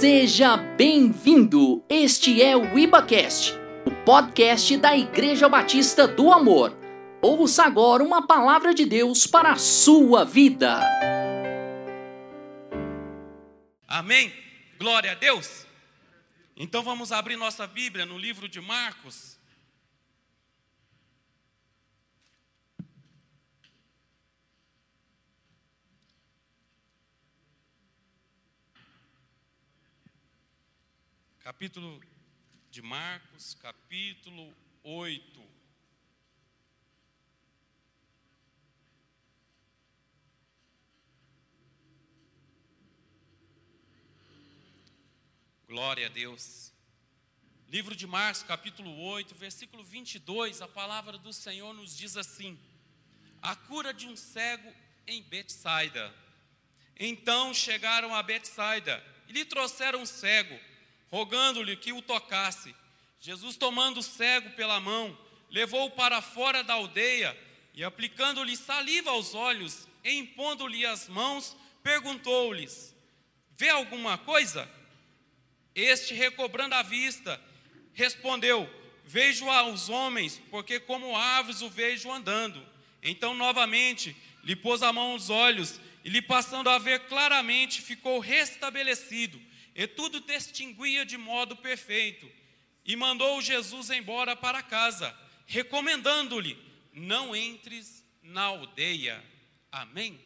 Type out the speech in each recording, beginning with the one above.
Seja bem-vindo! Este é o IbaCast, o podcast da Igreja Batista do Amor. Ouça agora uma palavra de Deus para a sua vida. Amém? Glória a Deus. Então vamos abrir nossa Bíblia no livro de Marcos. Capítulo de Marcos, capítulo 8. Glória a Deus. Livro de Marcos, capítulo 8, versículo 22, a palavra do Senhor nos diz assim: A cura de um cego em Betsaida. Então chegaram a Betsaida e lhe trouxeram um cego, rogando-lhe que o tocasse. Jesus, tomando o cego pela mão, levou-o para fora da aldeia e, aplicando-lhe saliva aos olhos, e impondo-lhe as mãos, perguntou-lhes: Vê alguma coisa? Este, recobrando a vista, respondeu: Vejo aos homens, porque como árvores o vejo andando. Então, novamente, lhe pôs a mão aos olhos, e lhe passando a ver claramente, ficou restabelecido, e tudo distinguia de modo perfeito. E mandou Jesus embora para casa, recomendando-lhe: Não entres na aldeia. Amém?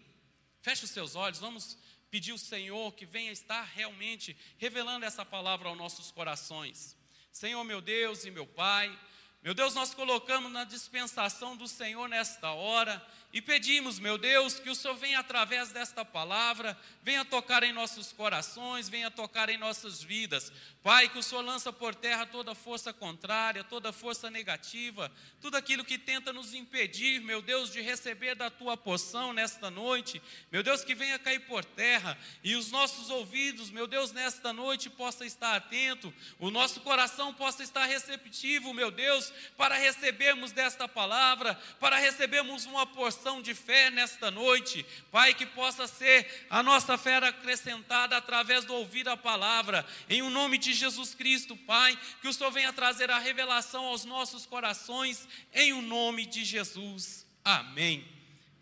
Feche os seus olhos, vamos pedir ao Senhor que venha estar realmente revelando essa palavra aos nossos corações. Senhor, meu Deus e meu Pai, meu Deus, nós colocamos na dispensação do Senhor nesta hora e pedimos, meu Deus, que o Senhor venha através desta palavra, venha tocar em nossos corações, venha tocar em nossas vidas. Pai, que o Senhor lança por terra toda força contrária, toda força negativa, tudo aquilo que tenta nos impedir, meu Deus, de receber da tua poção nesta noite. Meu Deus, que venha cair por terra e os nossos ouvidos, meu Deus, nesta noite possa estar atento, o nosso coração possa estar receptivo, meu Deus, para recebermos desta palavra, para recebermos uma porção de fé nesta noite, Pai, que possa ser a nossa fé acrescentada através do ouvir a palavra, em o um nome de Jesus Cristo, Pai, que o Senhor venha trazer a revelação aos nossos corações, em o um nome de Jesus, amém.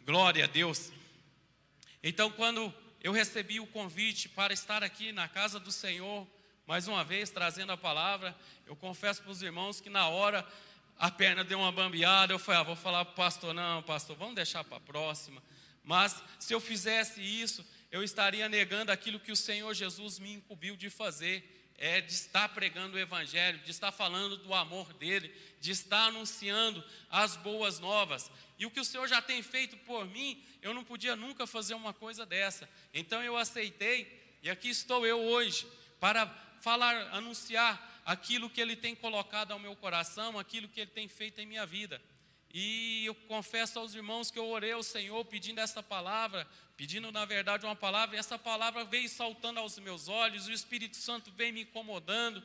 Glória a Deus. Então, quando eu recebi o convite para estar aqui na casa do Senhor, mais uma vez trazendo a palavra, eu confesso para os irmãos que na hora a perna deu uma bambeada, eu falei, ah, vou falar para o pastor, não, pastor, vamos deixar para a próxima. Mas se eu fizesse isso, eu estaria negando aquilo que o Senhor Jesus me incumbiu de fazer, é de estar pregando o Evangelho, de estar falando do amor dele, de estar anunciando as boas novas. E o que o Senhor já tem feito por mim, eu não podia nunca fazer uma coisa dessa. Então eu aceitei, e aqui estou eu hoje, para falar, anunciar aquilo que Ele tem colocado ao meu coração, aquilo que Ele tem feito em minha vida. E eu confesso aos irmãos que eu orei ao Senhor pedindo essa palavra, pedindo na verdade uma palavra, e essa palavra veio saltando aos meus olhos, o Espírito Santo vem me incomodando,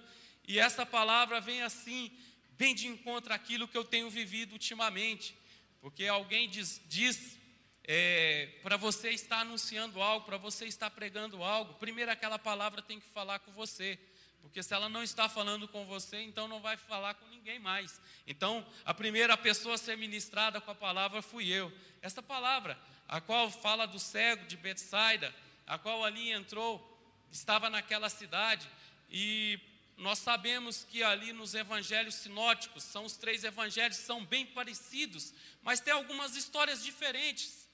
e essa palavra vem assim, bem de encontro àquilo que eu tenho vivido ultimamente, porque alguém diz, diz é, para você estar anunciando algo, para você estar pregando algo, primeiro aquela palavra tem que falar com você. Porque se ela não está falando com você, então não vai falar com ninguém mais. Então, a primeira pessoa a ser ministrada com a palavra fui eu. Essa palavra, a qual fala do cego de Betsaida, a qual ali entrou, estava naquela cidade, e nós sabemos que ali nos evangelhos sinóticos, são os três evangelhos, são bem parecidos, mas tem algumas histórias diferentes.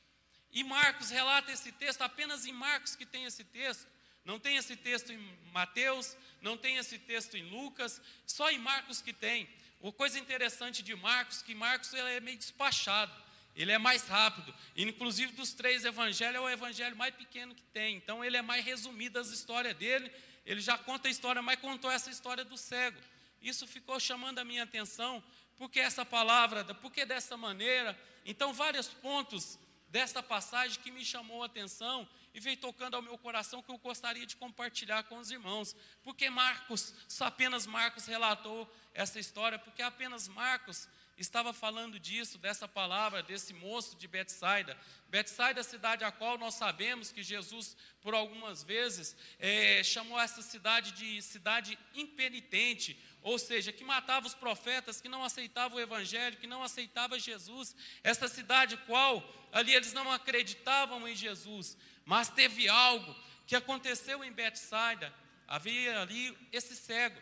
E Marcos relata esse texto, apenas em Marcos que tem esse texto. Não tem esse texto em Mateus, não tem esse texto em Lucas, só em Marcos que tem. O coisa interessante de Marcos, que Marcos ele é meio despachado, ele é mais rápido. Inclusive dos três evangelhos é o evangelho mais pequeno que tem. Então ele é mais resumido as histórias dele. Ele já conta a história, mas contou essa história do cego. Isso ficou chamando a minha atenção. Por que essa palavra? Por que dessa maneira? Então vários pontos desta passagem que me chamou a atenção e veio tocando ao meu coração que eu gostaria de compartilhar com os irmãos. Porque Marcos, só apenas Marcos relatou essa história, porque apenas Marcos estava falando disso, dessa palavra, desse moço de Betsaida. Betsaida é a cidade a qual nós sabemos que Jesus, por algumas vezes, é, chamou essa cidade de cidade impenitente, ou seja, que matava os profetas, que não aceitava o evangelho, que não aceitava Jesus. Essa cidade qual ali eles não acreditavam em Jesus, mas teve algo que aconteceu em Betsaida. Havia ali esse cego.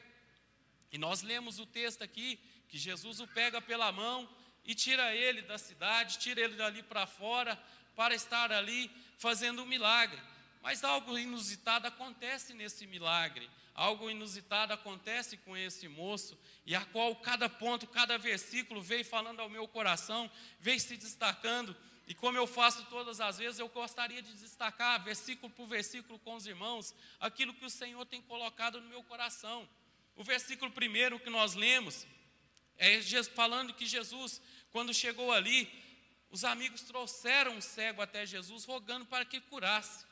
E nós lemos o texto aqui que Jesus o pega pela mão e tira ele da cidade, tira ele dali para fora, para estar ali fazendo um milagre. Mas algo inusitado acontece nesse milagre. Algo inusitado acontece com esse moço, e a qual cada ponto, cada versículo veio falando ao meu coração, veio se destacando. E como eu faço todas as vezes, eu gostaria de destacar, versículo por versículo, com os irmãos, aquilo que o Senhor tem colocado no meu coração. O versículo primeiro que nós lemos, é falando que Jesus, quando chegou ali, os amigos trouxeram o cego até Jesus, rogando para que curasse.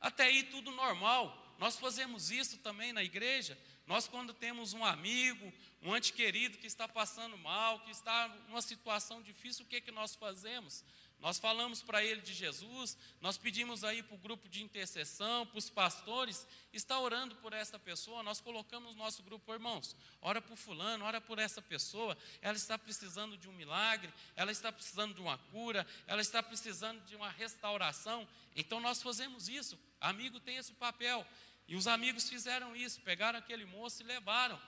Até aí tudo normal. Nós fazemos isso também na igreja. Nós, quando temos um amigo, um ante querido que está passando mal, que está numa situação difícil, o que, que nós fazemos? Nós falamos para ele de Jesus, nós pedimos aí para o grupo de intercessão, para os pastores, está orando por essa pessoa, nós colocamos no nosso grupo, irmãos, ora por fulano, ora por essa pessoa, ela está precisando de um milagre, ela está precisando de uma cura, ela está precisando de uma restauração, então nós fazemos isso, amigo tem esse papel, e os amigos fizeram isso, pegaram aquele moço e levaram,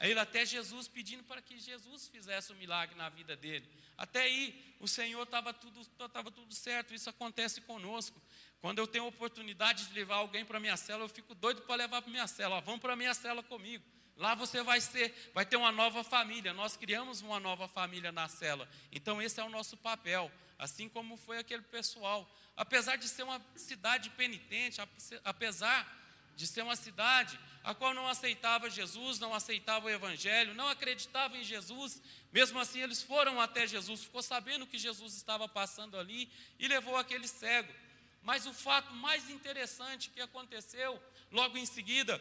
ele até Jesus pedindo para que Jesus fizesse o um milagre na vida dele. Até aí, o Senhor estava tudo, estava tudo certo, isso acontece conosco. Quando eu tenho a oportunidade de levar alguém para a minha cela, eu fico doido para levar para a minha cela. Ó, vamos para a minha cela comigo. Lá você vai ser, vai ter uma nova família. Nós criamos uma nova família na cela. Então esse é o nosso papel, assim como foi aquele pessoal. Apesar de ser uma cidade penitente, apesar de ser uma cidade a qual não aceitava Jesus, não aceitava o Evangelho, não acreditava em Jesus, mesmo assim eles foram até Jesus, ficou sabendo que Jesus estava passando ali e levou aquele cego. Mas o fato mais interessante que aconteceu logo em seguida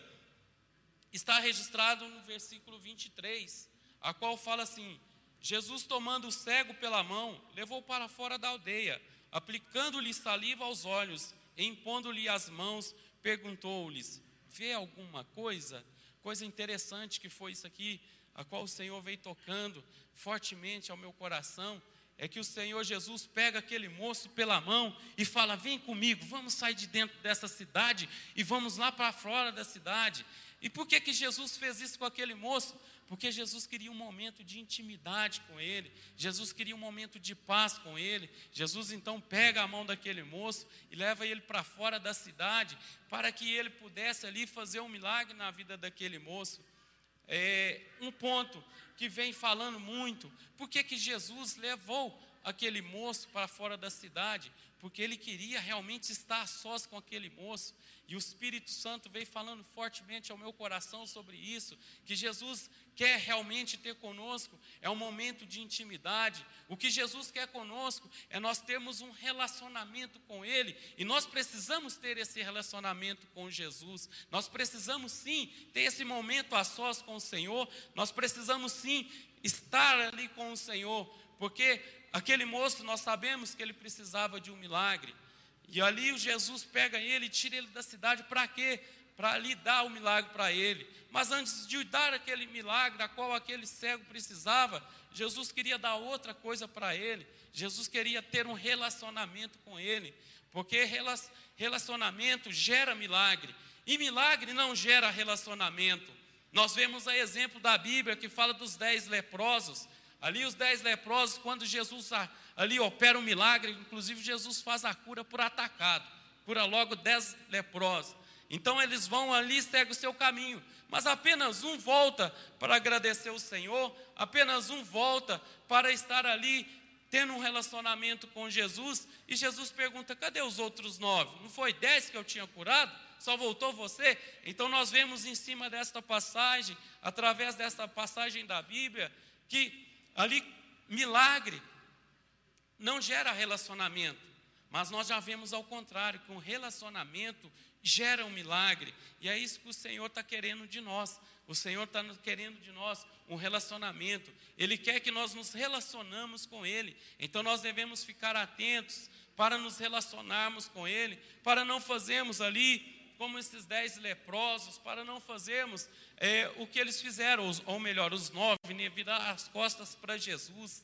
está registrado no versículo 23, a qual fala assim: Jesus, tomando o cego pela mão, levou para fora da aldeia, aplicando-lhe saliva aos olhos, impondo-lhe as mãos, perguntou-lhes: Vê alguma coisa? Coisa interessante que foi isso aqui, a qual o Senhor veio tocando fortemente ao meu coração, é que o Senhor Jesus pega aquele moço pela mão e fala: Vem comigo, vamos sair de dentro dessa cidade e vamos lá para fora da cidade. E por que, que Jesus fez isso com aquele moço? Porque Jesus queria um momento de intimidade com ele, Jesus queria um momento de paz com ele. Jesus então pega a mão daquele moço e leva ele para fora da cidade, para que ele pudesse ali fazer um milagre na vida daquele moço. É, um ponto que vem falando muito, por que, que Jesus levou aquele moço para fora da cidade? Porque ele queria realmente estar sós com aquele moço. E o Espírito Santo veio falando fortemente ao meu coração sobre isso, que Jesus quer realmente ter conosco é um momento de intimidade. O que Jesus quer conosco é nós termos um relacionamento com Ele, e nós precisamos ter esse relacionamento com Jesus. Nós precisamos sim ter esse momento a sós com o Senhor, nós precisamos sim estar ali com o Senhor, porque aquele moço nós sabemos que ele precisava de um milagre. E ali o Jesus pega ele e tira ele da cidade para quê? Para ali dar o milagre para ele. Mas antes de dar aquele milagre a qual aquele cego precisava, Jesus queria dar outra coisa para ele. Jesus queria ter um relacionamento com ele, porque relacionamento gera milagre, e milagre não gera relacionamento. Nós vemos a exemplo da Bíblia que fala dos dez leprosos. Ali os dez leprosos, quando Jesus ali opera um milagre, inclusive Jesus faz a cura por atacado, cura logo dez leprosos. Então eles vão ali e seguem o seu caminho, mas apenas um volta para agradecer o Senhor, apenas um volta para estar ali tendo um relacionamento com Jesus, e Jesus pergunta: cadê os outros nove? Não foi dez que eu tinha curado? Só voltou você? Então nós vemos em cima desta passagem, através desta passagem da Bíblia, que ali milagre não gera relacionamento, mas nós já vemos ao contrário, que um relacionamento gera um milagre. E é isso que o Senhor está querendo de nós. O Senhor está querendo de nós um relacionamento. Ele quer que nós nos relacionamos com Ele. Então nós devemos ficar atentos para nos relacionarmos com Ele, para não fazermos ali como esses dez leprosos, para não fazermos é, o que eles fizeram, ou melhor, os nove, né, virar as costas para Jesus.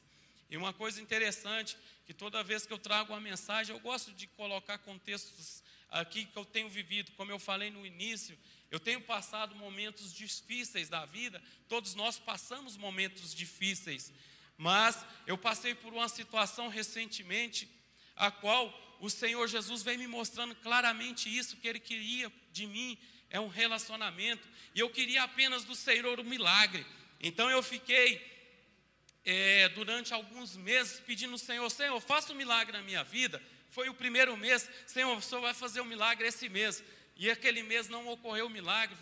E uma coisa interessante, que toda vez que eu trago uma mensagem, eu gosto de colocar contextos aqui que eu tenho vivido, como eu falei no início, eu tenho passado momentos difíceis da vida, todos nós passamos momentos difíceis, mas eu passei por uma situação recentemente, a qual o Senhor Jesus vem me mostrando claramente isso que Ele queria de mim, é um relacionamento, e eu queria apenas do Senhor o um milagre, então eu fiquei é, durante alguns meses pedindo ao Senhor, Senhor, faça um milagre na minha vida, foi o primeiro mês, Senhor, o Senhor vai fazer um milagre esse mês, e aquele mês não ocorreu o milagre,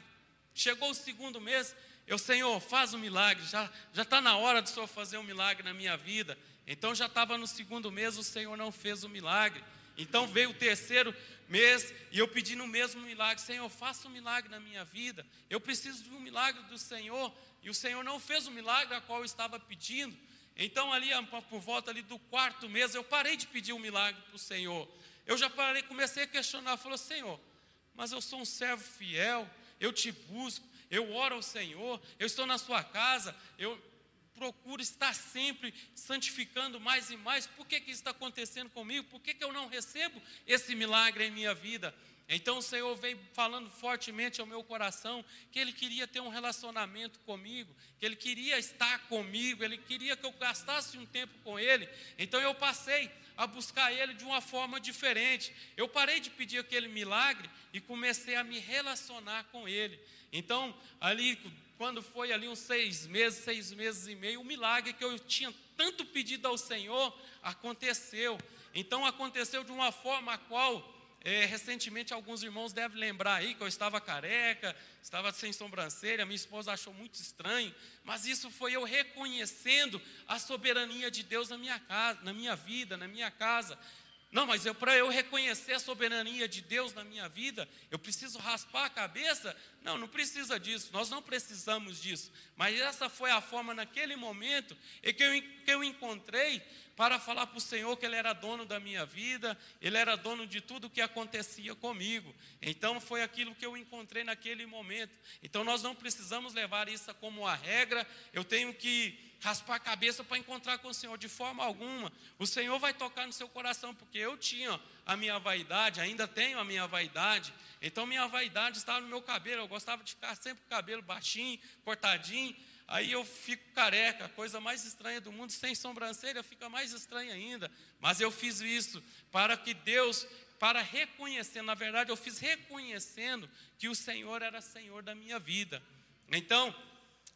chegou o segundo mês, eu, Senhor, faz um milagre, já está na hora do Senhor fazer um milagre na minha vida, então já estava no segundo mês, o Senhor não fez o milagre, então veio o terceiro mês e eu pedi no mesmo milagre: Senhor, faça um milagre na minha vida. Eu preciso de um milagre do Senhor. E o Senhor não fez o milagre a qual eu estava pedindo. Então, ali por volta ali do quarto mês, eu parei de pedir um milagre para o Senhor. Eu já parei, comecei a questionar, falou, Senhor, mas eu sou um servo fiel, eu te busco, eu oro ao Senhor, eu estou na sua casa, eu procuro estar sempre santificando mais e mais. Por que, que isso está acontecendo comigo? Por que, que eu não recebo esse milagre em minha vida? Então o Senhor veio falando fortemente ao meu coração que Ele queria ter um relacionamento comigo, que Ele queria estar comigo, Ele queria que eu gastasse um tempo com Ele. Então eu passei a buscar Ele de uma forma diferente. Eu parei de pedir aquele milagre e comecei a me relacionar com Ele. Então, ali, quando foi ali uns seis meses, seis meses e meio, o milagre que eu tinha tanto pedido ao Senhor aconteceu. Então aconteceu de uma forma a qual é, recentemente, alguns irmãos devem lembrar aí que eu estava careca, estava sem sobrancelha, minha esposa achou muito estranho, mas isso foi eu reconhecendo a soberania de Deus na minha casa, na minha vida, na minha casa. Não, mas para eu reconhecer a soberania de Deus na minha vida, eu preciso raspar a cabeça? Não, não precisa disso, nós não precisamos disso. Mas essa foi a forma naquele momento que eu, que eu encontrei para falar para o Senhor que Ele era dono da minha vida, Ele era dono de tudo que acontecia comigo. Então foi aquilo que eu encontrei naquele momento. Então nós não precisamos levar isso como a regra, eu tenho que raspar a cabeça para encontrar com o Senhor, de forma alguma. O Senhor vai tocar no seu coração, porque eu tinha a minha vaidade, ainda tenho a minha vaidade. Então minha vaidade estava no meu cabelo, eu gostava de ficar sempre com o cabelo baixinho, cortadinho. Aí eu fico careca, coisa mais estranha do mundo, sem sobrancelha fica mais estranha ainda. Mas eu fiz isso para que Deus, para reconhecer, na verdade eu fiz reconhecendo que o Senhor era Senhor da minha vida. Então,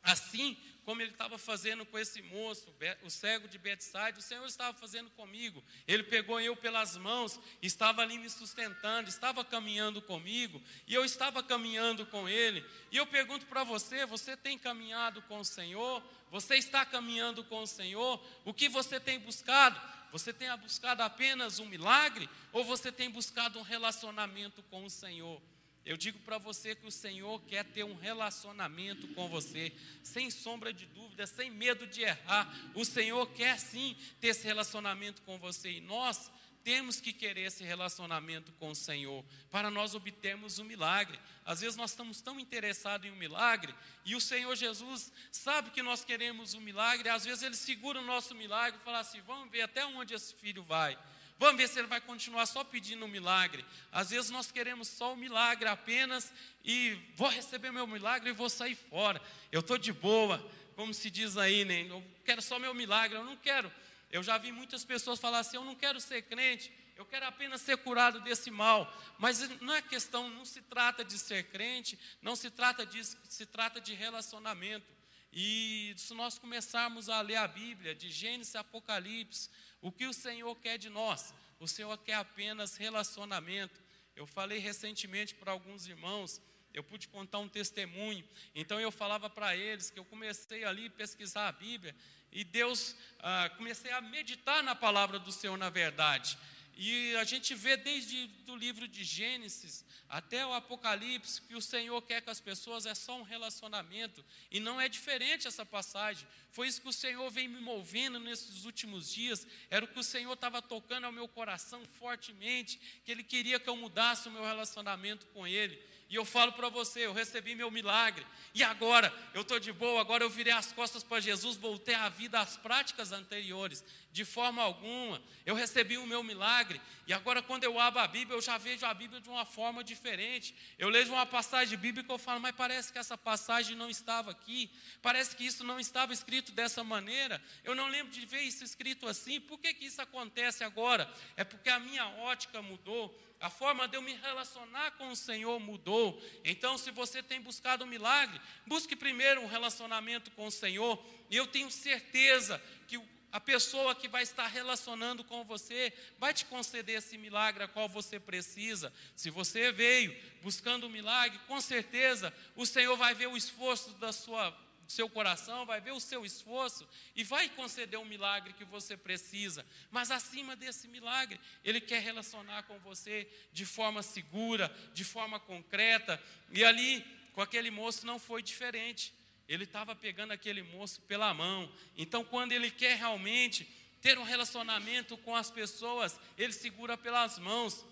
assim como ele estava fazendo com esse moço, o cego de Betsaida, o Senhor estava fazendo comigo. Ele pegou eu pelas mãos, estava ali me sustentando, estava caminhando comigo, e eu estava caminhando com ele. E eu pergunto para você: você tem caminhado com o Senhor? Você está caminhando com o Senhor? O que você tem buscado? Você tem buscado apenas um milagre ou você tem buscado um relacionamento com o Senhor? Eu digo para você que o Senhor quer ter um relacionamento com você, sem sombra de dúvida, sem medo de errar. O Senhor quer sim ter esse relacionamento com você e nós temos que querer esse relacionamento com o Senhor para nós obtermos o um milagre. Às vezes nós estamos tão interessados em um milagre e o Senhor Jesus sabe que nós queremos um milagre, às vezes ele segura o nosso milagre e fala assim: vamos ver até onde esse filho vai. Vamos ver se ele vai continuar só pedindo um milagre. Às vezes nós queremos só o um milagre apenas e vou receber meu milagre e vou sair fora. Eu estou de boa, como se diz aí, né? Eu quero só meu milagre, eu não quero. Eu já vi muitas pessoas falar assim: eu não quero ser crente, eu quero apenas ser curado desse mal. Mas não é questão, não se trata de ser crente, não se trata disso, se trata de relacionamento. E se nós começarmos a ler a Bíblia, de Gênesis a Apocalipse, o que o Senhor quer de nós? O Senhor quer apenas relacionamento. Eu falei recentemente para alguns irmãos, eu pude contar um testemunho. Então eu falava para eles que eu comecei ali a pesquisar a Bíblia e Deus, ah, comecei a meditar na palavra do Senhor na verdade. E a gente vê desde o livro de Gênesis até o Apocalipse que o Senhor quer com as pessoas é só um relacionamento. E não é diferente essa passagem. Foi isso que o Senhor vem me movendo nesses últimos dias. Era o que o Senhor estava tocando ao meu coração fortemente, que Ele queria que eu mudasse o meu relacionamento com Ele. E eu falo para você, eu recebi meu milagre. E agora eu estou de boa, agora eu virei as costas para Jesus, voltei à vida às práticas anteriores. De forma alguma. Eu recebi o meu milagre. E agora, quando eu abro a Bíblia, eu já vejo a Bíblia de uma forma diferente. Eu leio uma passagem bíblica e falo, mas parece que essa passagem não estava aqui. Parece que isso não estava escrito dessa maneira. Eu não lembro de ver isso escrito assim. Por que, que isso acontece agora? É porque a minha ótica mudou a forma de eu me relacionar com o Senhor mudou. Então, se você tem buscado um milagre, busque primeiro um relacionamento com o Senhor, e eu tenho certeza que a pessoa que vai estar relacionando com você vai te conceder esse milagre a qual você precisa. Se você veio buscando um milagre, com certeza o Senhor vai ver o esforço da sua seu coração, vai ver o seu esforço e vai conceder um milagre que você precisa. Mas acima desse milagre, Ele quer relacionar com você de forma segura, de forma concreta. E ali, com aquele moço, não foi diferente. Ele estava pegando aquele moço pela mão. Então, quando Ele quer realmente ter um relacionamento com as pessoas, Ele segura pelas mãos.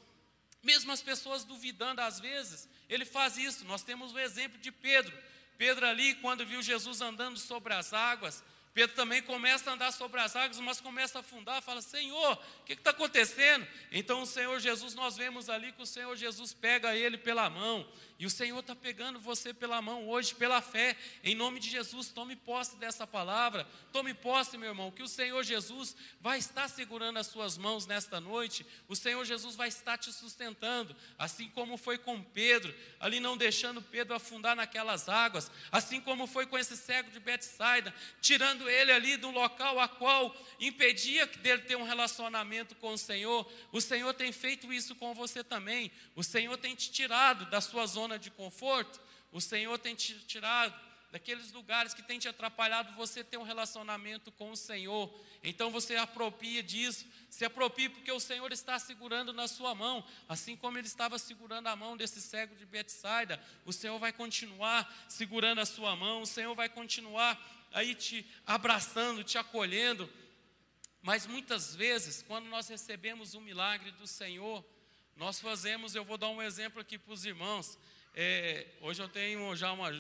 Mesmo as pessoas duvidando às vezes, ele faz isso. Nós temos o exemplo de Pedro. Pedro ali, quando viu Jesus andando sobre as águas, Pedro também começa a andar sobre as águas, mas começa a afundar, fala: Senhor, o que está acontecendo? Então o Senhor Jesus, nós vemos ali que o Senhor Jesus pega ele pela mão, e o Senhor está pegando você pela mão hoje, pela fé, em nome de Jesus. Tome posse dessa palavra, tome posse, meu irmão, que o Senhor Jesus vai estar segurando as suas mãos nesta noite, o Senhor Jesus vai estar te sustentando, assim como foi com Pedro, ali não deixando Pedro afundar naquelas águas, assim como foi com esse cego de Betsaida, tirando ele ali do local a qual impedia dele ter um relacionamento com o Senhor. O Senhor tem feito isso com você também, o Senhor tem te tirado da sua zona zona de conforto, o Senhor tem te tirado daqueles lugares que tem te atrapalhado você ter um relacionamento com o Senhor. Então você apropria disso, se apropria porque o Senhor está segurando na sua mão, assim como ele estava segurando a mão desse cego de Betsaida, o Senhor vai continuar segurando a sua mão, o Senhor vai continuar aí te abraçando, te acolhendo. Mas muitas vezes, quando nós recebemos o milagre do Senhor, nós fazemos, eu vou dar um exemplo aqui para os irmãos. É, hoje eu tenho já uma.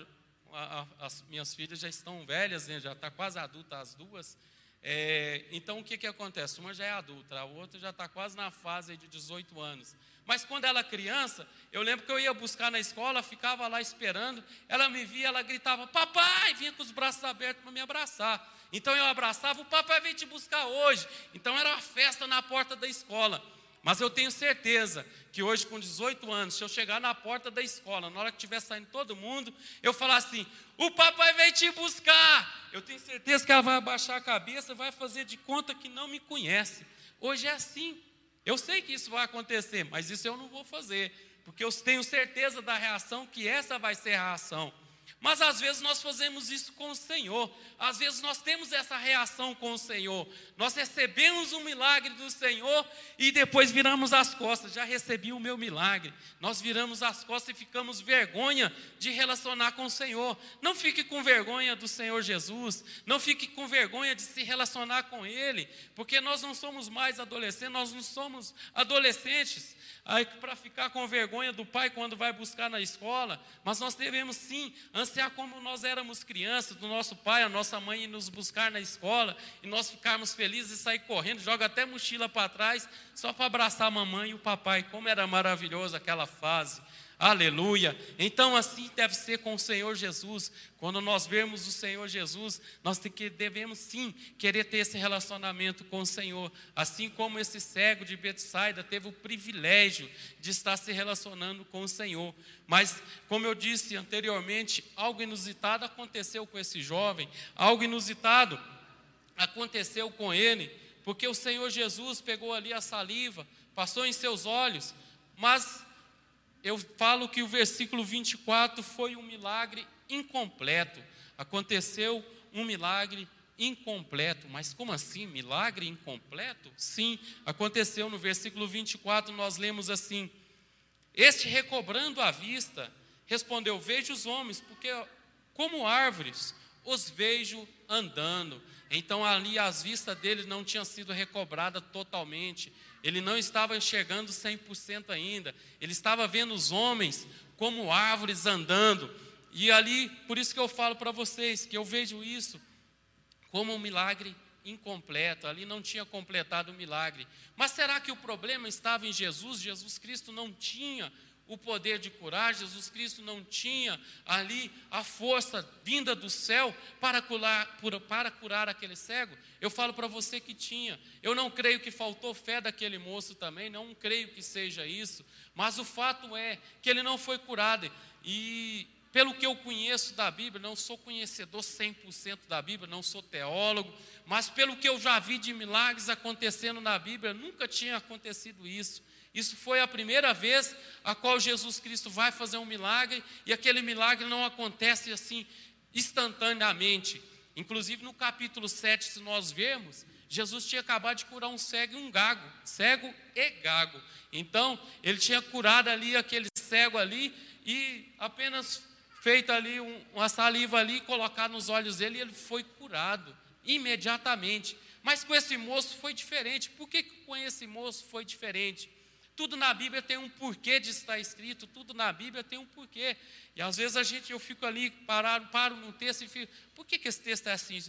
A, as minhas filhas já estão velhas, né, já está quase adulta as duas. É, então o que, que acontece? Uma já é adulta, a outra já está quase na fase de 18 anos. Mas quando ela criança, eu lembro que eu ia buscar na escola, ficava lá esperando, ela me via, ela gritava, papai, vinha com os braços abertos para me abraçar. Então eu abraçava, o papai veio te buscar hoje. Então era uma festa na porta da escola. Mas eu tenho certeza que hoje, com 18 anos, se eu chegar na porta da escola, na hora que estiver saindo todo mundo, eu falar assim: o papai veio te buscar. Eu tenho certeza que ela vai abaixar a cabeça, vai fazer de conta que não me conhece. Hoje é assim. Eu sei que isso vai acontecer, mas isso eu não vou fazer, porque eu tenho certeza da reação que essa vai ser a reação. Mas às vezes nós fazemos isso com o Senhor, às vezes nós temos essa reação com o Senhor. Nós recebemos um milagre do Senhor e depois viramos as costas. Já recebi o meu milagre. Nós viramos as costas e ficamos vergonha de relacionar com o Senhor. Não fique com vergonha do Senhor Jesus, não fique com vergonha de se relacionar com Ele, porque nós não somos mais adolescentes, nós não somos adolescentes para ficar com vergonha do pai quando vai buscar na escola, mas nós devemos sim como nós éramos crianças, do nosso pai, a nossa mãe ir nos buscar na escola, e nós ficarmos felizes e sair correndo, joga até mochila para trás, só para abraçar a mamãe e o papai. Como era maravilhoso aquela fase. Aleluia. Então, assim deve ser com o Senhor Jesus. Quando nós vemos o Senhor Jesus, nós devemos sim querer ter esse relacionamento com o Senhor. Assim como esse cego de Betsaida teve o privilégio de estar se relacionando com o Senhor. Mas, como eu disse anteriormente, algo inusitado aconteceu com esse jovem, algo inusitado aconteceu com ele, porque o Senhor Jesus pegou ali a saliva, passou em seus olhos, mas eu falo que o versículo 24 foi um milagre incompleto. Aconteceu um milagre incompleto. Mas como assim? Milagre incompleto? Sim, aconteceu no versículo 24, nós lemos assim: Este recobrando a vista, respondeu: Vejo os homens, porque como árvores os vejo andando. Então ali as vistas dele não tinham sido recobradas totalmente. Ele não estava enxergando 100% ainda. Ele estava vendo os homens como árvores andando. E ali, por isso que eu falo para vocês que eu vejo isso como um milagre incompleto. Ali não tinha completado o milagre. Mas será que o problema estava em Jesus? Jesus Cristo não tinha o poder de curar, Jesus Cristo não tinha ali a força vinda do céu para curar, para curar aquele cego? Eu falo para você que tinha. Eu não creio que faltou fé daquele moço também, não creio que seja isso, mas o fato é que ele não foi curado. E pelo que eu conheço da Bíblia, não sou conhecedor 100% da Bíblia, não sou teólogo, mas pelo que eu já vi de milagres acontecendo na Bíblia, nunca tinha acontecido isso. Isso foi a primeira vez a qual Jesus Cristo vai fazer um milagre e aquele milagre não acontece assim instantaneamente. Inclusive no capítulo 7, se nós vermos, Jesus tinha acabado de curar um cego e um gago, cego e gago. Então, ele tinha curado ali aquele cego ali e apenas feito ali um, uma saliva ali, colocado nos olhos dele e ele foi curado imediatamente. Mas com esse moço foi diferente. Por que com esse moço foi diferente? Tudo na Bíblia tem um porquê de estar escrito, tudo na Bíblia tem um porquê. E às vezes a gente, eu fico ali, parado, paro num texto e fico, por que, que esse texto é assim?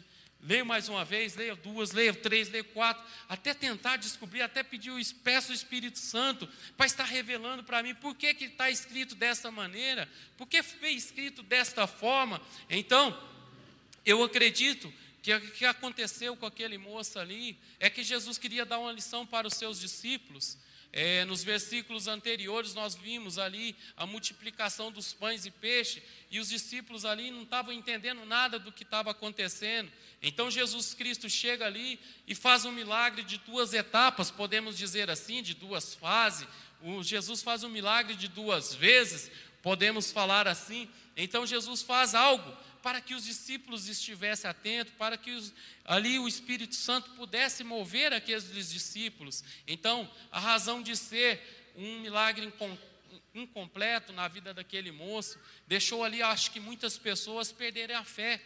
Leio mais uma vez, leio duas, leio três, leio quatro, até tentar descobrir, até pedir, peço o Espírito Santo para estar revelando para mim por que, que está escrito dessa maneira, por que foi escrito desta forma. Então, eu acredito que o que aconteceu com aquele moço ali é que Jesus queria dar uma lição para os seus discípulos é, nos versículos anteriores, nós vimos ali a multiplicação dos pães e peixe, e os discípulos ali não estavam entendendo nada do que estava acontecendo. Então Jesus Cristo chega ali e faz um milagre de duas etapas, podemos dizer assim, de duas fases. O Jesus faz um milagre de duas vezes, podemos falar assim. Então Jesus faz algo para que os discípulos estivessem atentos, para que os, ali o Espírito Santo pudesse mover aqueles discípulos. Então, a razão de ser um milagre incompleto na vida daquele moço deixou ali, acho que muitas pessoas perderem a fé.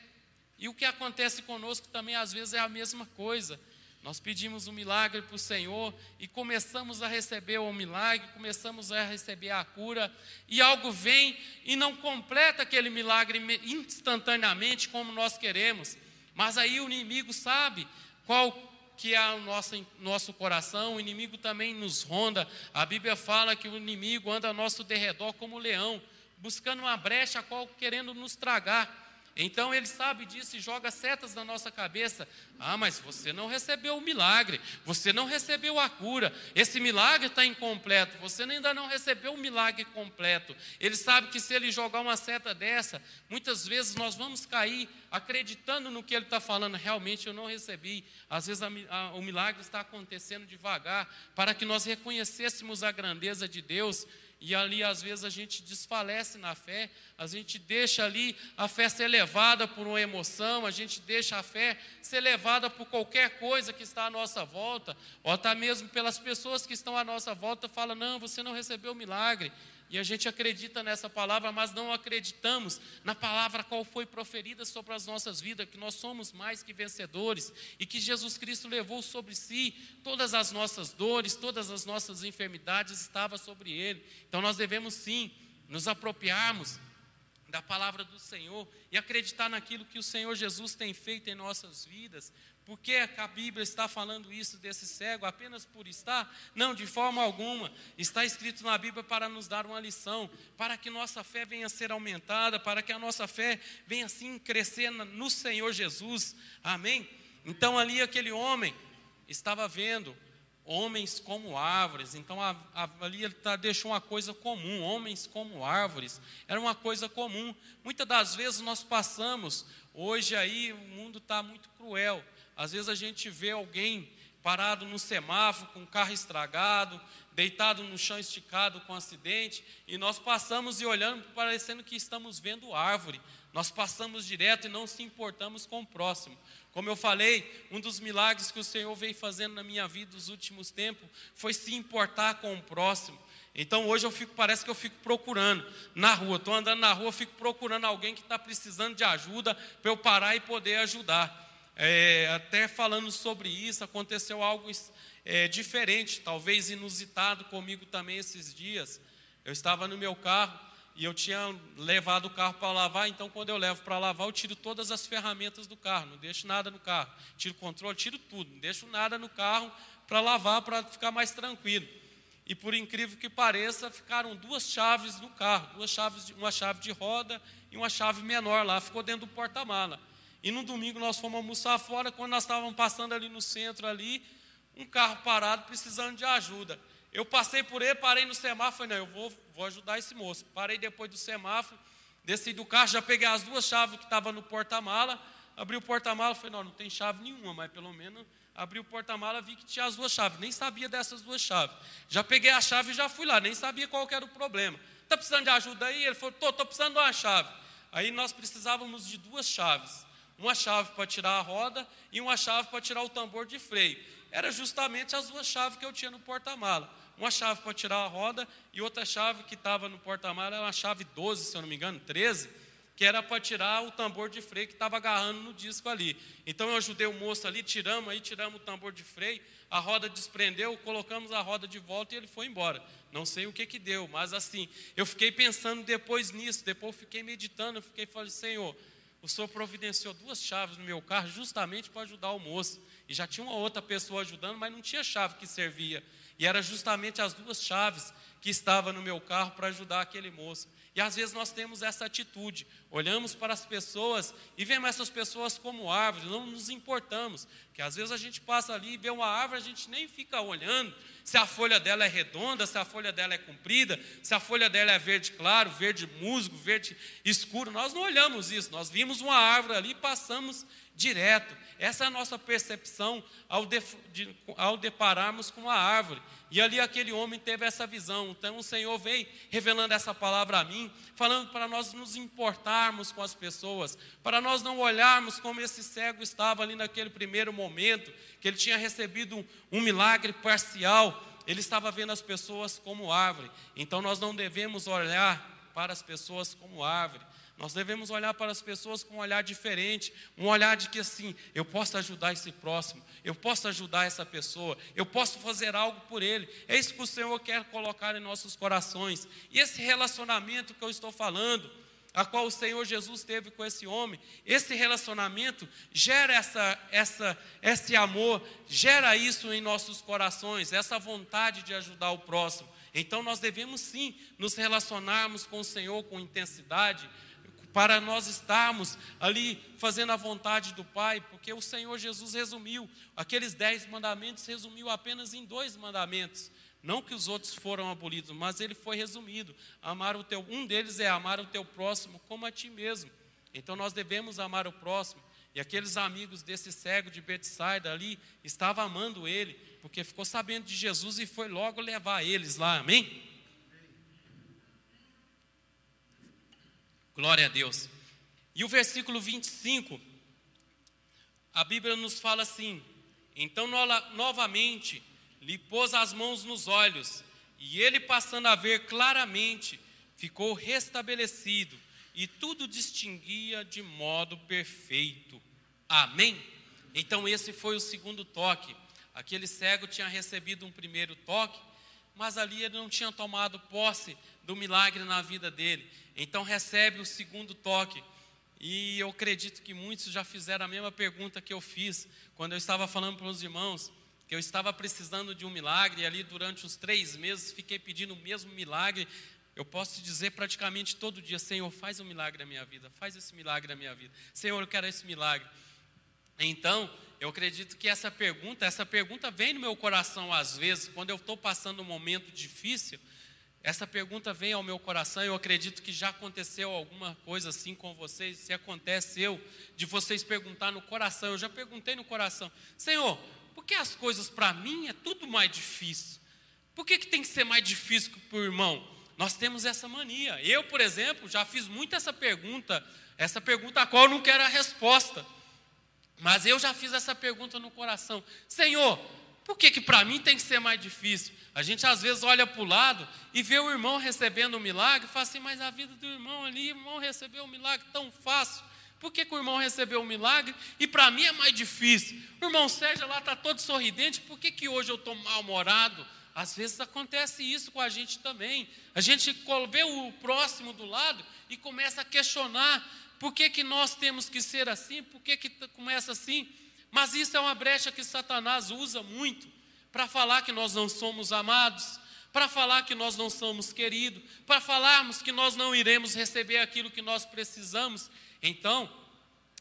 E o que acontece conosco também às vezes é a mesma coisa. Nós pedimos um milagre para o Senhor e começamos a receber o milagre, começamos a receber a cura, e algo vem e não completa aquele milagre instantaneamente como nós queremos. Mas aí o inimigo sabe qual que é o nosso, nosso coração, o inimigo também nos ronda. A Bíblia fala que o inimigo anda ao nosso derredor como leão, buscando uma brecha a qual querendo nos tragar. Então ele sabe disso e joga setas na nossa cabeça. Ah, mas você não recebeu o milagre, você não recebeu a cura, esse milagre está incompleto, você ainda não recebeu o milagre completo. Ele sabe que se ele jogar uma seta dessa, muitas vezes nós vamos cair acreditando no que ele está falando. Realmente eu não recebi. Às vezes a, a, o milagre está acontecendo devagar, para que nós reconhecêssemos a grandeza de Deus e ali, às vezes, a gente desfalece na fé, a gente deixa ali a fé ser levada por uma emoção, a gente deixa a fé ser levada por qualquer coisa que está à nossa volta, ou até mesmo pelas pessoas que estão à nossa volta, fala: não, você não recebeu o milagre. E a gente acredita nessa palavra, mas não acreditamos na palavra qual foi proferida sobre as nossas vidas, que nós somos mais que vencedores e que Jesus Cristo levou sobre si todas as nossas dores, todas as nossas enfermidades estava sobre ele. Então nós devemos sim nos apropriarmos da palavra do Senhor e acreditar naquilo que o Senhor Jesus tem feito em nossas vidas, por que a Bíblia está falando isso desse cego apenas por estar? Não, de forma alguma. Está escrito na Bíblia para nos dar uma lição, para que nossa fé venha a ser aumentada, para que a nossa fé venha assim crescer no Senhor Jesus. Amém? Então ali aquele homem estava vendo homens como árvores. Então ali ele tá, deixou uma coisa comum, homens como árvores. Era uma coisa comum. Muitas das vezes nós passamos, hoje aí o mundo está muito cruel. Às vezes a gente vê alguém parado no semáforo, com o carro estragado, deitado no chão esticado com um acidente, e nós passamos e olhando, parecendo que estamos vendo árvore. Nós passamos direto e não se importamos com o próximo. Como eu falei, um dos milagres que o Senhor veio fazendo na minha vida nos últimos tempos foi se importar com o próximo. Então hoje eu fico, parece que eu fico procurando na rua, estou andando na rua, fico procurando alguém que está precisando de ajuda para eu parar e poder ajudar. É, até falando sobre isso, aconteceu algo é, diferente, talvez inusitado comigo também esses dias. Eu estava no meu carro e eu tinha levado o carro para lavar, então quando eu levo para lavar, eu tiro todas as ferramentas do carro, não deixo nada no carro. Tiro o controle, tiro tudo, não deixo nada no carro para lavar, para ficar mais tranquilo. E por incrível que pareça, ficaram duas chaves no carro, duas chaves, uma chave de roda e uma chave menor lá, ficou dentro do porta-mala. E no domingo nós fomos almoçar fora, quando nós estávamos passando ali no centro ali, um carro parado precisando de ajuda. Eu passei por ele, parei no semáforo, falei, não, eu vou, vou ajudar esse moço. Parei depois do semáforo, desci do carro, já peguei as duas chaves que estavam no porta-mala, abri o porta-mala, falei, não, não tem chave nenhuma, mas pelo menos abri o porta-mala, vi que tinha as duas chaves, nem sabia dessas duas chaves. Já peguei a chave e já fui lá, nem sabia qual era o problema. Está precisando de ajuda aí? Ele falou, estou precisando de uma chave. Aí nós precisávamos de duas chaves uma chave para tirar a roda e uma chave para tirar o tambor de freio. Era justamente as duas chaves que eu tinha no porta-mala. Uma chave para tirar a roda e outra chave que estava no porta-mala era uma chave 12, se eu não me engano, 13, que era para tirar o tambor de freio que estava agarrando no disco ali. Então eu ajudei o moço ali, tiramos aí, tiramos o tambor de freio, a roda desprendeu, colocamos a roda de volta e ele foi embora. Não sei o que que deu, mas assim, eu fiquei pensando depois nisso, depois fiquei meditando, eu fiquei falando, Senhor, o senhor providenciou duas chaves no meu carro justamente para ajudar o moço. E já tinha uma outra pessoa ajudando, mas não tinha chave que servia. E era justamente as duas chaves que estavam no meu carro para ajudar aquele moço. E às vezes nós temos essa atitude, olhamos para as pessoas e vemos essas pessoas como árvores, não nos importamos. Que às vezes a gente passa ali e vê uma árvore, a gente nem fica olhando se a folha dela é redonda, se a folha dela é comprida, se a folha dela é verde claro, verde musgo, verde escuro. Nós não olhamos isso, nós vimos uma árvore ali e passamos direto. Essa é a nossa percepção ao, de, de, ao depararmos com a árvore. E ali aquele homem teve essa visão. Então o Senhor veio revelando essa palavra a mim, falando para nós nos importarmos com as pessoas, para nós não olharmos como esse cego estava ali naquele primeiro momento, que ele tinha recebido um, um milagre parcial. Ele estava vendo as pessoas como árvore. Então nós não devemos olhar para as pessoas como árvore. Nós devemos olhar para as pessoas com um olhar diferente, um olhar de que assim, eu posso ajudar esse próximo, eu posso ajudar essa pessoa, eu posso fazer algo por ele. É isso que o Senhor quer colocar em nossos corações. E esse relacionamento que eu estou falando, a qual o Senhor Jesus teve com esse homem, esse relacionamento gera essa, essa, esse amor, gera isso em nossos corações, essa vontade de ajudar o próximo. Então nós devemos sim nos relacionarmos com o Senhor com intensidade, para nós estarmos ali fazendo a vontade do Pai, porque o Senhor Jesus resumiu aqueles dez mandamentos, resumiu apenas em dois mandamentos. Não que os outros foram abolidos, mas ele foi resumido. Amar o teu, um deles é amar o teu próximo como a ti mesmo. Então nós devemos amar o próximo. E aqueles amigos desse cego de Betsaida ali estavam amando ele, porque ficou sabendo de Jesus e foi logo levar eles lá. Amém? Glória a Deus. E o versículo 25, a Bíblia nos fala assim: Então novamente lhe pôs as mãos nos olhos, e ele, passando a ver claramente, ficou restabelecido, e tudo distinguia de modo perfeito. Amém? Então, esse foi o segundo toque. Aquele cego tinha recebido um primeiro toque, mas ali ele não tinha tomado posse do milagre na vida dele. Então recebe o segundo toque. E eu acredito que muitos já fizeram a mesma pergunta que eu fiz quando eu estava falando para os irmãos eu estava precisando de um milagre e ali durante os três meses fiquei pedindo o mesmo milagre. Eu posso dizer praticamente todo dia: Senhor, faz um milagre na minha vida, faz esse milagre na minha vida. Senhor, eu quero esse milagre. Então, eu acredito que essa pergunta, essa pergunta vem no meu coração às vezes, quando eu estou passando um momento difícil, essa pergunta vem ao meu coração, eu acredito que já aconteceu alguma coisa assim com vocês, se aconteceu, de vocês perguntar no coração, eu já perguntei no coração, Senhor, por que as coisas para mim é tudo mais difícil? Por que, que tem que ser mais difícil que para o irmão? Nós temos essa mania. Eu, por exemplo, já fiz muito essa pergunta, essa pergunta a qual eu não quero a resposta. Mas eu já fiz essa pergunta no coração: Senhor, por que, que para mim tem que ser mais difícil? A gente às vezes olha para o lado e vê o irmão recebendo um milagre e fala assim, mas a vida do irmão ali, o irmão recebeu um milagre tão fácil. Por que, que o irmão recebeu um milagre e para mim é mais difícil? O irmão Sérgio lá está todo sorridente, por que, que hoje eu estou mal-humorado? Às vezes acontece isso com a gente também. A gente vê o próximo do lado e começa a questionar por que, que nós temos que ser assim, por que, que começa assim. Mas isso é uma brecha que Satanás usa muito para falar que nós não somos amados, para falar que nós não somos queridos, para falarmos que nós não iremos receber aquilo que nós precisamos. Então,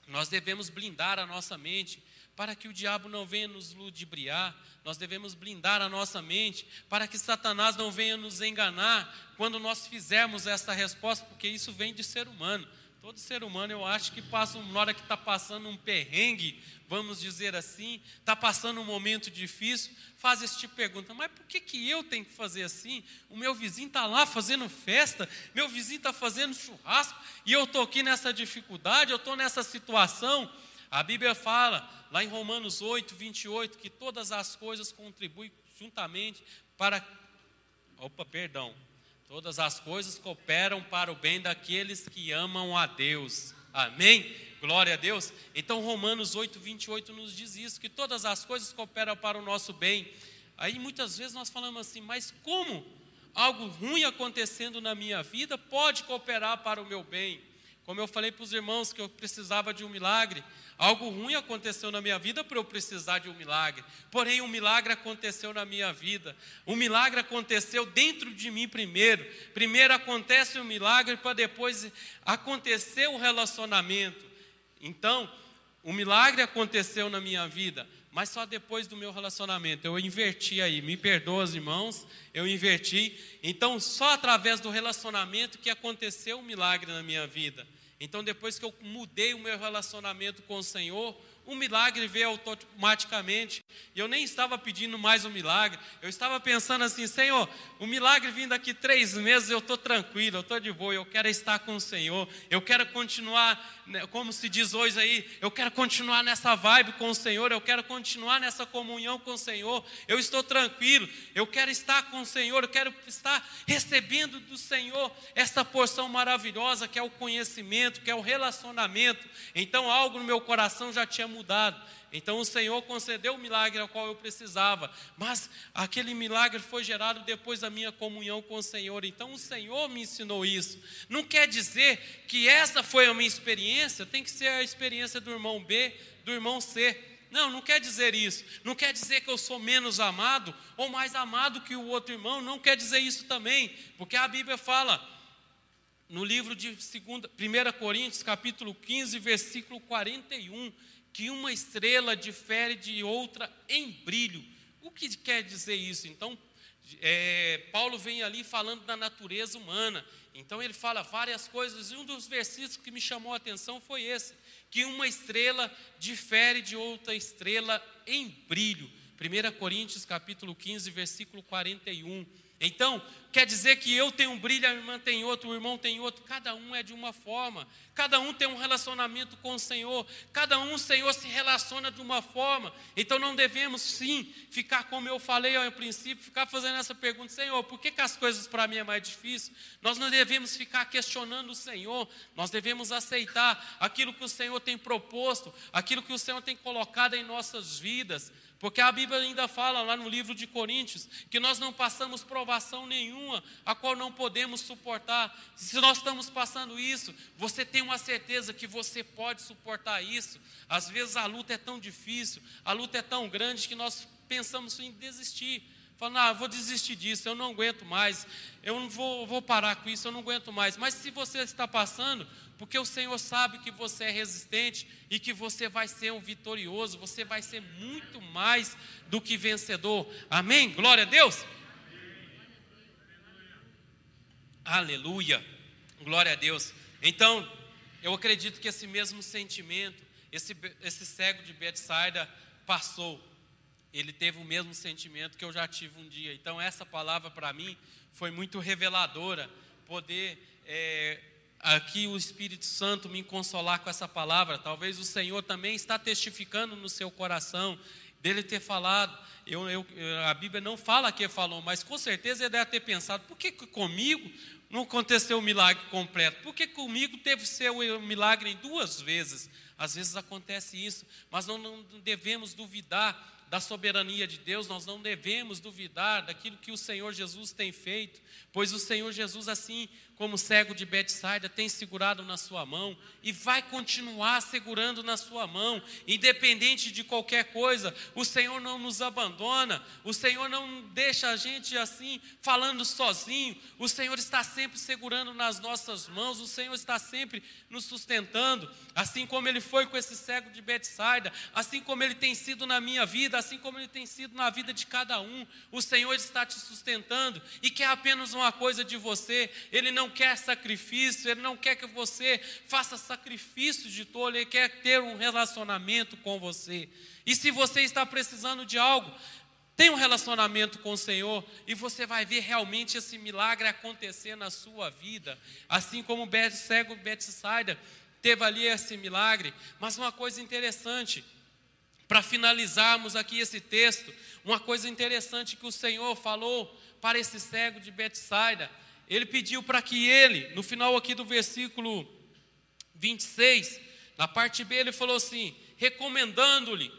nós devemos blindar a nossa mente para que o diabo não venha nos ludibriar, nós devemos blindar a nossa mente para que Satanás não venha nos enganar quando nós fizermos essa resposta, porque isso vem de ser humano. Todo ser humano, eu acho que passa, na hora que está passando um perrengue, vamos dizer assim, está passando um momento difícil, faz esse tipo de pergunta: mas por que, que eu tenho que fazer assim? O meu vizinho está lá fazendo festa, meu vizinho está fazendo churrasco, e eu estou aqui nessa dificuldade, eu estou nessa situação. A Bíblia fala, lá em Romanos 8, 28, que todas as coisas contribuem juntamente para. Opa, perdão. Todas as coisas cooperam para o bem daqueles que amam a Deus. Amém? Glória a Deus. Então, Romanos 8, 28 nos diz isso: que todas as coisas cooperam para o nosso bem. Aí muitas vezes nós falamos assim, mas como algo ruim acontecendo na minha vida pode cooperar para o meu bem? Como eu falei para os irmãos que eu precisava de um milagre, algo ruim aconteceu na minha vida para eu precisar de um milagre. Porém, um milagre aconteceu na minha vida. O milagre aconteceu dentro de mim primeiro. Primeiro acontece o milagre para depois acontecer o relacionamento. Então, o milagre aconteceu na minha vida, mas só depois do meu relacionamento. Eu inverti aí, me perdoa, irmãos, eu inverti. Então, só através do relacionamento que aconteceu o milagre na minha vida. Então, depois que eu mudei o meu relacionamento com o Senhor, o milagre veio automaticamente. E eu nem estava pedindo mais um milagre. Eu estava pensando assim, Senhor, o milagre vindo daqui três meses, eu estou tranquilo, eu estou de boa, eu quero estar com o Senhor. Eu quero continuar, né, como se diz hoje aí, eu quero continuar nessa vibe com o Senhor, eu quero continuar nessa comunhão com o Senhor. Eu estou tranquilo, eu quero estar com o Senhor, eu quero estar recebendo do Senhor essa porção maravilhosa que é o conhecimento, que é o relacionamento. Então, algo no meu coração já tinha mudado. Então o Senhor concedeu o milagre ao qual eu precisava, mas aquele milagre foi gerado depois da minha comunhão com o Senhor. Então o Senhor me ensinou isso. Não quer dizer que essa foi a minha experiência, tem que ser a experiência do irmão B, do irmão C. Não, não quer dizer isso. Não quer dizer que eu sou menos amado ou mais amado que o outro irmão. Não quer dizer isso também, porque a Bíblia fala no livro de 2, 1 Coríntios, capítulo 15, versículo 41 que uma estrela difere de outra em brilho. O que quer dizer isso? Então, é, Paulo vem ali falando da natureza humana. Então, ele fala várias coisas, e um dos versículos que me chamou a atenção foi esse: que uma estrela difere de outra estrela em brilho. 1 Coríntios capítulo 15, versículo 41. Então, quer dizer que eu tenho um brilho, a irmã tem outro, o irmão tem outro, cada um é de uma forma, cada um tem um relacionamento com o Senhor, cada um, o Senhor, se relaciona de uma forma. Então, não devemos, sim, ficar, como eu falei ao princípio, ficar fazendo essa pergunta: Senhor, por que, que as coisas para mim é mais difícil? Nós não devemos ficar questionando o Senhor, nós devemos aceitar aquilo que o Senhor tem proposto, aquilo que o Senhor tem colocado em nossas vidas. Porque a Bíblia ainda fala lá no livro de Coríntios que nós não passamos provação nenhuma a qual não podemos suportar. Se nós estamos passando isso, você tem uma certeza que você pode suportar isso. Às vezes a luta é tão difícil, a luta é tão grande que nós pensamos em desistir. Falando, ah, vou desistir disso, eu não aguento mais, eu não vou, vou parar com isso, eu não aguento mais. Mas se você está passando, porque o Senhor sabe que você é resistente e que você vai ser um vitorioso, você vai ser muito mais do que vencedor. Amém? Glória a Deus. Aleluia. Glória a Deus. Então, eu acredito que esse mesmo sentimento, esse, esse cego de Betsaida passou. ele teve o mesmo sentimento que eu já tive um dia. Então, essa palavra para mim foi muito reveladora. Poder é, aqui o Espírito Santo me consolar com essa palavra. Talvez o Senhor também está testificando no seu coração dele ter falado. Eu, eu, a Bíblia não fala que falou, mas com certeza ele deve ter pensado: por que comigo não aconteceu o milagre completo? Por que comigo teve o milagre em duas vezes? Às vezes acontece isso, mas não, não devemos duvidar da soberania de Deus, nós não devemos duvidar daquilo que o Senhor Jesus tem feito, pois o Senhor Jesus, assim como cego de Betsaida, tem segurado na sua mão e vai continuar segurando na sua mão, independente de qualquer coisa. O Senhor não nos abandona, o Senhor não deixa a gente assim falando sozinho. O Senhor está sempre segurando nas nossas mãos, o Senhor está sempre nos sustentando, assim como ele foi com esse cego de Betsaida, assim como ele tem sido na minha vida, assim como ele tem sido na vida de cada um. O Senhor está te sustentando e quer apenas uma coisa de você. Ele não quer sacrifício, Ele não quer que você faça sacrifício de tolo, Ele quer ter um relacionamento com você. E se você está precisando de algo, tenha um relacionamento com o Senhor e você vai ver realmente esse milagre acontecer na sua vida. Assim como o cego Betsaida teve ali esse milagre. Mas uma coisa interessante, para finalizarmos aqui esse texto, uma coisa interessante que o Senhor falou para esse cego de Betsaida, ele pediu para que ele, no final aqui do versículo 26, na parte B, ele falou assim: recomendando-lhe,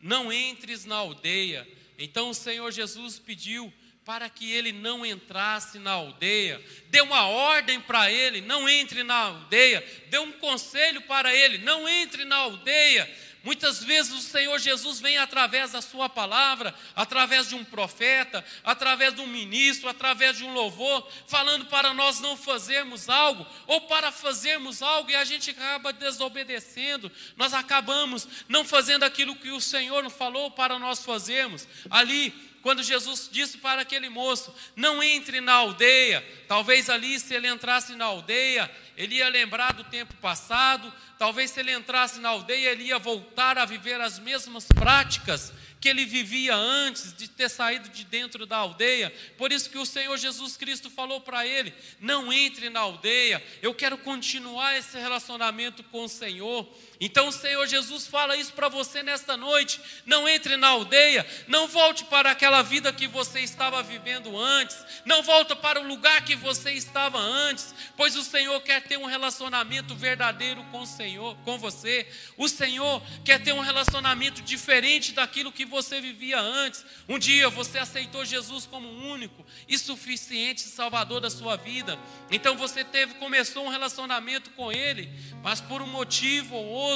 não entres na aldeia. Então o Senhor Jesus pediu para que ele não entrasse na aldeia, deu uma ordem para ele: não entre na aldeia, deu um conselho para ele: não entre na aldeia. Muitas vezes o Senhor Jesus vem através da Sua palavra, através de um profeta, através de um ministro, através de um louvor, falando para nós não fazermos algo, ou para fazermos algo e a gente acaba desobedecendo, nós acabamos não fazendo aquilo que o Senhor falou para nós fazermos. Ali, quando Jesus disse para aquele moço: Não entre na aldeia. Talvez ali, se ele entrasse na aldeia, ele ia lembrar do tempo passado. Talvez, se ele entrasse na aldeia, ele ia voltar a viver as mesmas práticas que ele vivia antes de ter saído de dentro da aldeia. Por isso que o Senhor Jesus Cristo falou para ele: não entre na aldeia, eu quero continuar esse relacionamento com o Senhor. Então o Senhor Jesus fala isso para você nesta noite: não entre na aldeia, não volte para aquela vida que você estava vivendo antes, não volta para o lugar que você estava antes, pois o Senhor quer ter um relacionamento verdadeiro com o Senhor, com você. O Senhor quer ter um relacionamento diferente daquilo que você vivia antes. Um dia você aceitou Jesus como único e suficiente Salvador da sua vida. Então você teve, começou um relacionamento com Ele, mas por um motivo ou outro,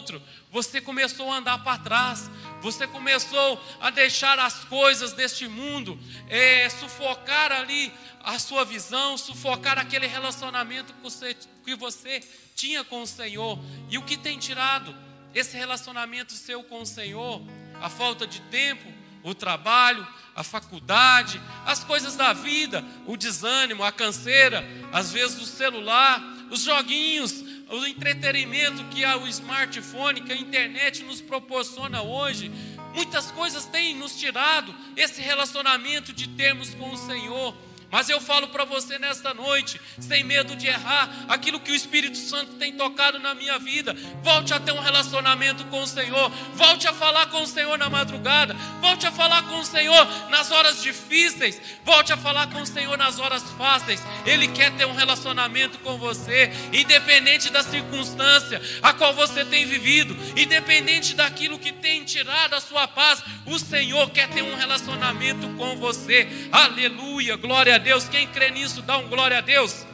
você começou a andar para trás. Você começou a deixar as coisas deste mundo é, sufocar ali a sua visão, sufocar aquele relacionamento que você, que você tinha com o Senhor. E o que tem tirado esse relacionamento seu com o Senhor? a falta de tempo, o trabalho, a faculdade, as coisas da vida, o desânimo, a canseira, às vezes o celular, os joguinhos, o entretenimento que o smartphone, que a internet nos proporciona hoje. Muitas coisas têm nos tirado esse relacionamento de termos com o Senhor. Mas eu falo para você nesta noite, sem medo de errar, aquilo que o Espírito Santo tem tocado na minha vida. Volte a ter um relacionamento com o Senhor. Volte a falar com o Senhor na madrugada. Volte a falar com o Senhor nas horas difíceis. Volte a falar com o Senhor nas horas fáceis. Ele quer ter um relacionamento com você, independente da circunstância a qual você tem vivido, independente daquilo que tem tirado a sua paz. O Senhor quer ter um relacionamento com você. Aleluia, glória a Deus. Quem crê nisso, dá um glória a Deus.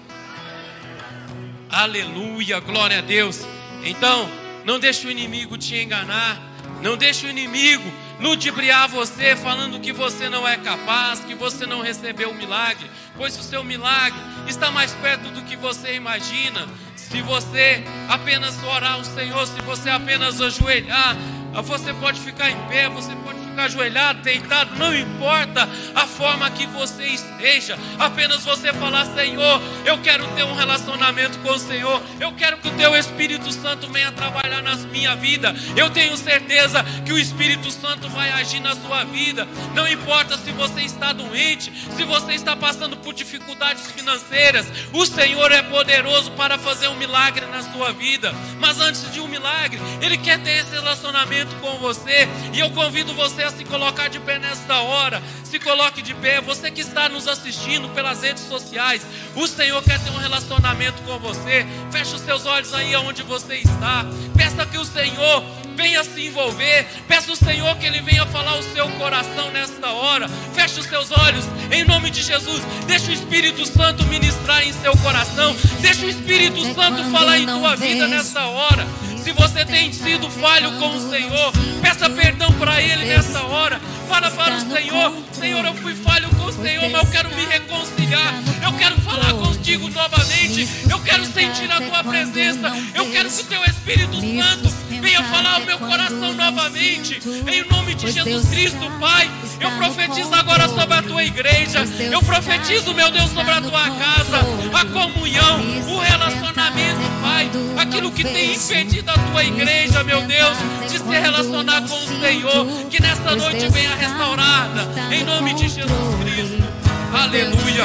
Aleluia, glória a Deus. Então, não deixe o inimigo te enganar. Não deixe o inimigo ludibriar você, falando que você não é capaz, que você não recebeu o milagre, pois o seu milagre está mais perto do que você imagina. Se você apenas orar ao Senhor, se você apenas ajoelhar, você pode ficar em pé, você pode ajoelhado, deitado, não importa a forma que você esteja, apenas você falar: Senhor, eu quero ter um relacionamento com o Senhor, eu quero que o Teu Espírito Santo venha trabalhar na minha vida. Eu tenho certeza que o Espírito Santo vai agir na sua vida, não importa se você está doente, se você está passando por dificuldades financeiras, o Senhor é poderoso para fazer um milagre na sua vida, mas antes de um milagre, Ele quer ter esse relacionamento com você, e eu convido você a se colocar de pé nesta hora. Se coloque de pé, você que está nos assistindo pelas redes sociais. O Senhor quer ter um relacionamento com você. Feche os seus olhos aí onde você está. Peça que o Senhor venha se envolver. Peça o Senhor que Ele venha falar o seu coração nesta hora. Feche os seus olhos em nome de Jesus. Deixa o Espírito Santo ministrar em seu coração. Deixa o Espírito Santo falar em tua vida nesta hora. Se você tem sido falho com o Senhor, peça perdão para Ele nessa hora. Fala para o Senhor: Senhor, eu fui falho com o Senhor, mas eu quero me reconciliar. Eu quero falar contigo novamente. Eu quero sentir a tua presença. Eu quero que o teu Espírito Santo venha falar ao meu coração novamente. Em nome de Jesus Cristo, Pai, eu profetizo agora sobre a tua igreja. Eu profetizo, meu Deus, sobre a tua casa. A comunhão, o relacionamento, Pai. Aquilo que tem impedido a tua igreja, meu Deus, de se relacionar com o Senhor. Que nesta noite venha restaurada. Em nome de Jesus Cristo. Aleluia.